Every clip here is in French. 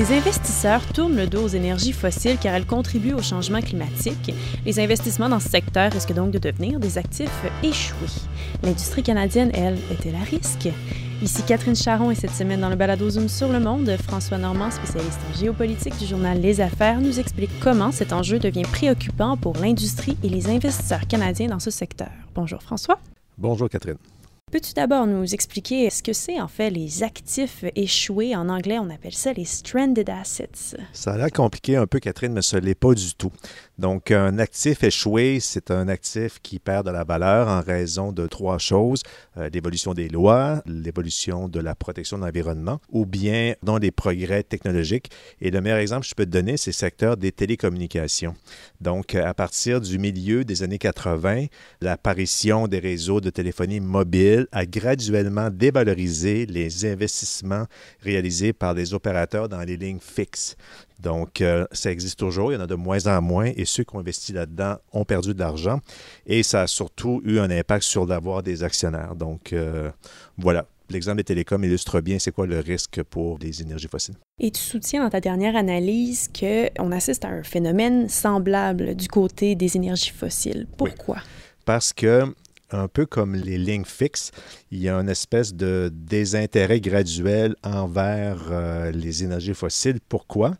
Des investisseurs tournent le dos aux énergies fossiles car elles contribuent au changement climatique. Les investissements dans ce secteur risquent donc de devenir des actifs échoués. L'industrie canadienne, elle, est-elle à risque? Ici Catherine Charon et cette semaine dans le balado Zoom sur le monde, François Normand, spécialiste en géopolitique du journal Les Affaires, nous explique comment cet enjeu devient préoccupant pour l'industrie et les investisseurs canadiens dans ce secteur. Bonjour François. Bonjour Catherine. Peux-tu d'abord nous expliquer ce que c'est en fait les actifs échoués? En anglais, on appelle ça les stranded assets. Ça a l'air compliqué un peu, Catherine, mais ce n'est pas du tout. Donc, un actif échoué, c'est un actif qui perd de la valeur en raison de trois choses. Euh, l'évolution des lois, l'évolution de la protection de l'environnement ou bien dans les progrès technologiques. Et le meilleur exemple que je peux te donner, c'est le secteur des télécommunications. Donc, à partir du milieu des années 80, l'apparition des réseaux de téléphonie mobile a graduellement dévalorisé les investissements réalisés par les opérateurs dans les lignes fixes. Donc, euh, ça existe toujours, il y en a de moins en moins, et ceux qui ont investi là-dedans ont perdu de l'argent, et ça a surtout eu un impact sur l'avoir des actionnaires. Donc, euh, voilà. L'exemple des télécoms illustre bien c'est quoi le risque pour les énergies fossiles. Et tu soutiens dans ta dernière analyse qu'on assiste à un phénomène semblable du côté des énergies fossiles. Pourquoi? Parce que un peu comme les lignes fixes, il y a une espèce de désintérêt graduel envers euh, les énergies fossiles. Pourquoi?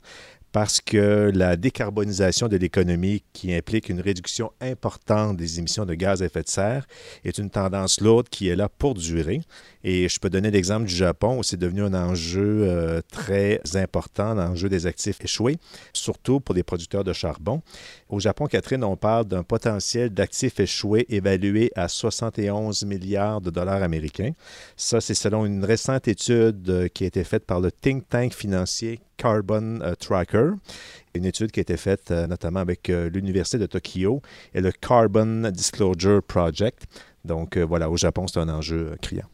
Parce que la décarbonisation de l'économie, qui implique une réduction importante des émissions de gaz à effet de serre, est une tendance lourde qui est là pour durer. Et je peux donner l'exemple du Japon où c'est devenu un enjeu euh, très important, l'enjeu des actifs échoués, surtout pour les producteurs de charbon. Au Japon, Catherine, on parle d'un potentiel d'actifs échoués évalué à 71 milliards de dollars américains. Ça, c'est selon une récente étude euh, qui a été faite par le think tank financier Carbon euh, Tracker, une étude qui a été faite notamment avec l'Université de Tokyo et le Carbon Disclosure Project. Donc voilà, au Japon, c'est un enjeu criant.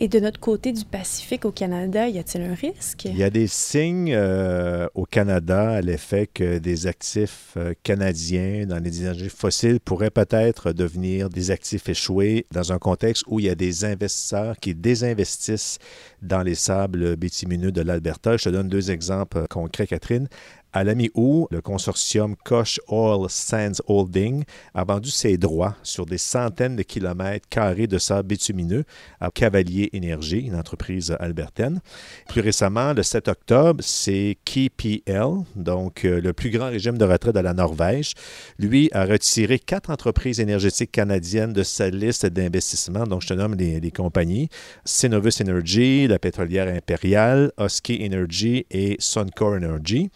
Et de notre côté du Pacifique au Canada, y a-t-il un risque? Il y a des signes euh, au Canada à l'effet que des actifs euh, canadiens dans les énergies fossiles pourraient peut-être devenir des actifs échoués dans un contexte où il y a des investisseurs qui désinvestissent dans les sables bitumineux de l'Alberta. Je te donne deux exemples concrets, Catherine. À la mi-août, le consortium Koch Oil Sands Holding a vendu ses droits sur des centaines de kilomètres carrés de sable bitumineux à Cavalier Énergie, une entreprise albertaine. Plus récemment, le 7 octobre, c'est KPL, donc euh, le plus grand régime de retraite de la Norvège. Lui a retiré quatre entreprises énergétiques canadiennes de sa liste d'investissement. Donc, je te nomme les, compagnies Cenovus Energy, la pétrolière impériale, Husky Energy et Suncor Energy.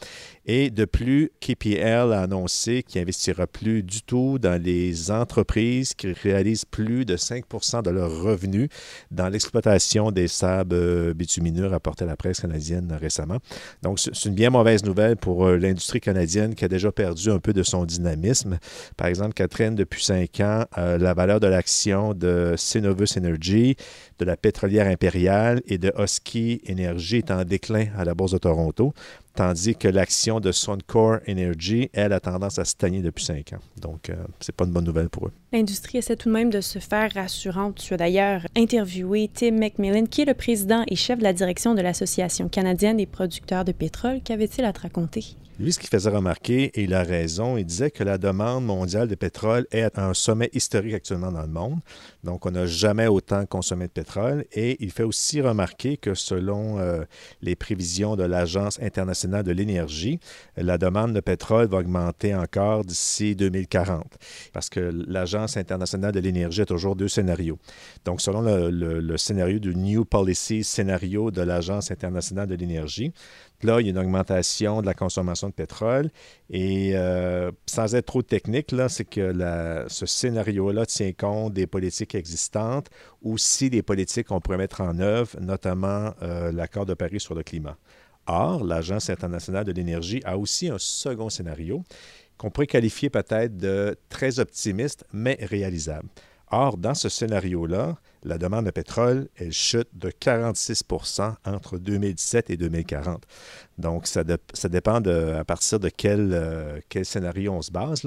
De plus, KPL a annoncé qu'il n'investira plus du tout dans les entreprises qui réalisent plus de 5% de leurs revenus dans l'exploitation des sables euh, bitumineux, rapporté à la presse canadienne récemment. Donc, c'est une bien mauvaise nouvelle pour euh, l'industrie canadienne qui a déjà perdu un peu de son dynamisme. Par exemple, Catherine, depuis cinq ans, euh, la valeur de l'action de Cenovus Energy, de la pétrolière impériale et de Husky Energy est en déclin à la Bourse de Toronto tandis que l'action de Suncor Energy, elle, a tendance à stagner depuis cinq ans. Donc, euh, c'est pas une bonne nouvelle pour eux. L'industrie essaie tout de même de se faire rassurante. Tu as d'ailleurs interviewé Tim McMillan, qui est le président et chef de la direction de l'Association canadienne des producteurs de pétrole. Qu'avait-il à te raconter? Lui, ce qu'il faisait remarquer, et il a raison, il disait que la demande mondiale de pétrole est à un sommet historique actuellement dans le monde. Donc, on n'a jamais autant consommé de pétrole. Et il fait aussi remarquer que selon euh, les prévisions de l'Agence internationale de l'énergie, la demande de pétrole va augmenter encore d'ici 2040. Parce que l'Agence internationale de l'énergie a toujours deux scénarios. Donc, selon le, le scénario du New Policy scénario de l'Agence internationale de l'énergie, Là, il y a une augmentation de la consommation pétrole. Et euh, sans être trop technique, c'est que ce scénario-là tient compte des politiques existantes ou si des politiques qu'on pourrait mettre en œuvre, notamment euh, l'accord de Paris sur le climat. Or, l'Agence internationale de l'énergie a aussi un second scénario qu'on pourrait qualifier peut-être de très optimiste, mais réalisable. Or, dans ce scénario-là, la demande de pétrole, elle chute de 46% entre 2017 et 2040. Donc, ça, dépend à partir de quel, euh, quel scénario on se base.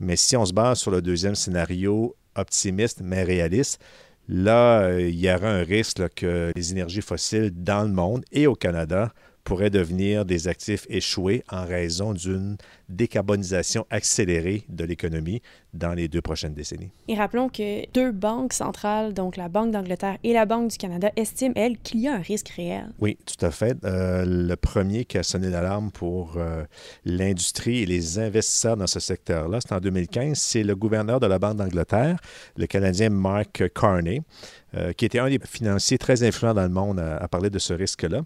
Mais si on se base sur le deuxième scénario optimiste mais réaliste, là, euh, il y aura un risque que les énergies fossiles dans le monde et au Canada pourraient devenir des actifs échoués en raison d'une décarbonisation accélérée de l'économie dans les deux prochaines décennies. Et rappelons que deux banques centrales, donc la Banque d'Angleterre et la Banque du Canada, estiment, elles, qu'il y a un risque réel. Oui, tout à fait. Euh, le premier qui a sonné l'alarme pour euh, l'industrie et les investisseurs dans ce secteur-là, c'est en 2015, c'est le gouverneur de la Banque d'Angleterre, le Canadien Mark Carney. Euh, qui était un des financiers très influents dans le monde à, parler de ce risque-là.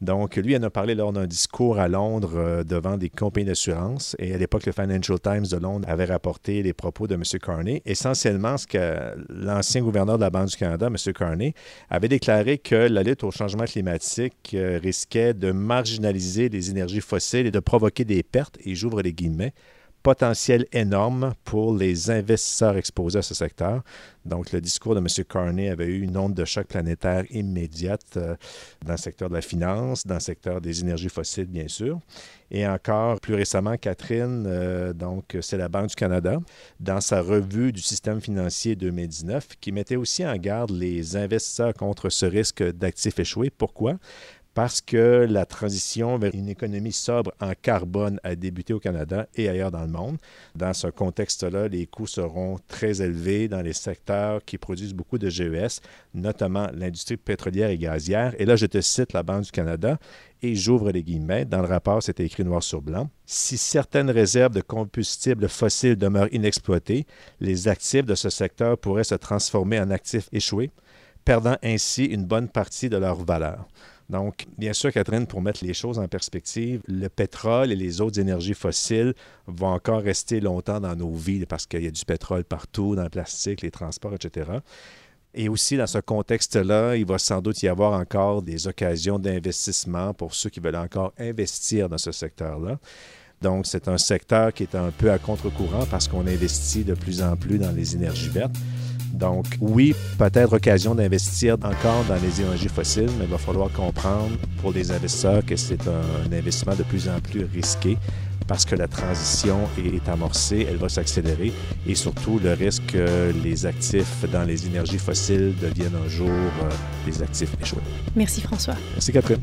Donc, lui en a parlé lors d'un discours à Londres devant des compagnies d'assurance. Et à l'époque, le Financial Times de Londres avait rapporté les propos de M. Carney. Essentiellement, ce que l'ancien gouverneur de la Banque du Canada, M. Carney, avait déclaré que la lutte au changement climatique euh, risquait de marginaliser les énergies fossiles et de provoquer des pertes, et j'ouvre les guillemets, potentiel énorme pour les investisseurs exposés à ce secteur. Donc, le discours de M. Carney avait eu une onde de choc planétaire immédiate euh, dans le secteur de la finance, dans le secteur des énergies fossiles, bien sûr. Et encore plus récemment, Catherine, euh, donc c'est la Banque du Canada, dans sa revue du système financier 2019, qui mettait aussi en garde les investisseurs contre ce risque d'actifs échoués. Pourquoi? Parce que la transition vers une économie sobre en carbone a débuté au Canada et ailleurs dans le monde. Dans ce contexte-là, les coûts seront très élevés dans les secteurs qui produisent beaucoup de GES, notamment l'industrie pétrolière et gazière. Et là, je te cite la Banque du Canada et j'ouvre les guillemets. Dans le rapport, c'était écrit noir sur blanc. Si certaines réserves de combustibles fossiles demeurent inexploitées, les actifs de ce secteur pourraient se transformer en actifs échoués, perdant ainsi une bonne partie de leur valeur. Donc, bien sûr, Catherine, pour mettre les choses en perspective, le pétrole et les autres énergies fossiles vont encore rester longtemps dans nos vies parce qu'il y a du pétrole partout, dans le plastique, les transports, etc. Et aussi, dans ce contexte-là, il va sans doute y avoir encore des occasions d'investissement pour ceux qui veulent encore investir dans ce secteur-là. Donc, c'est un secteur qui est un peu à contre-courant parce qu'on investit de plus en plus dans les énergies vertes. Donc, oui, peut-être occasion d'investir encore dans les énergies fossiles, mais il va falloir comprendre pour les investisseurs que c'est un investissement de plus en plus risqué parce que la transition est amorcée, elle va s'accélérer et surtout le risque que les actifs dans les énergies fossiles deviennent un jour euh, des actifs échoués. Merci François. Merci Catherine.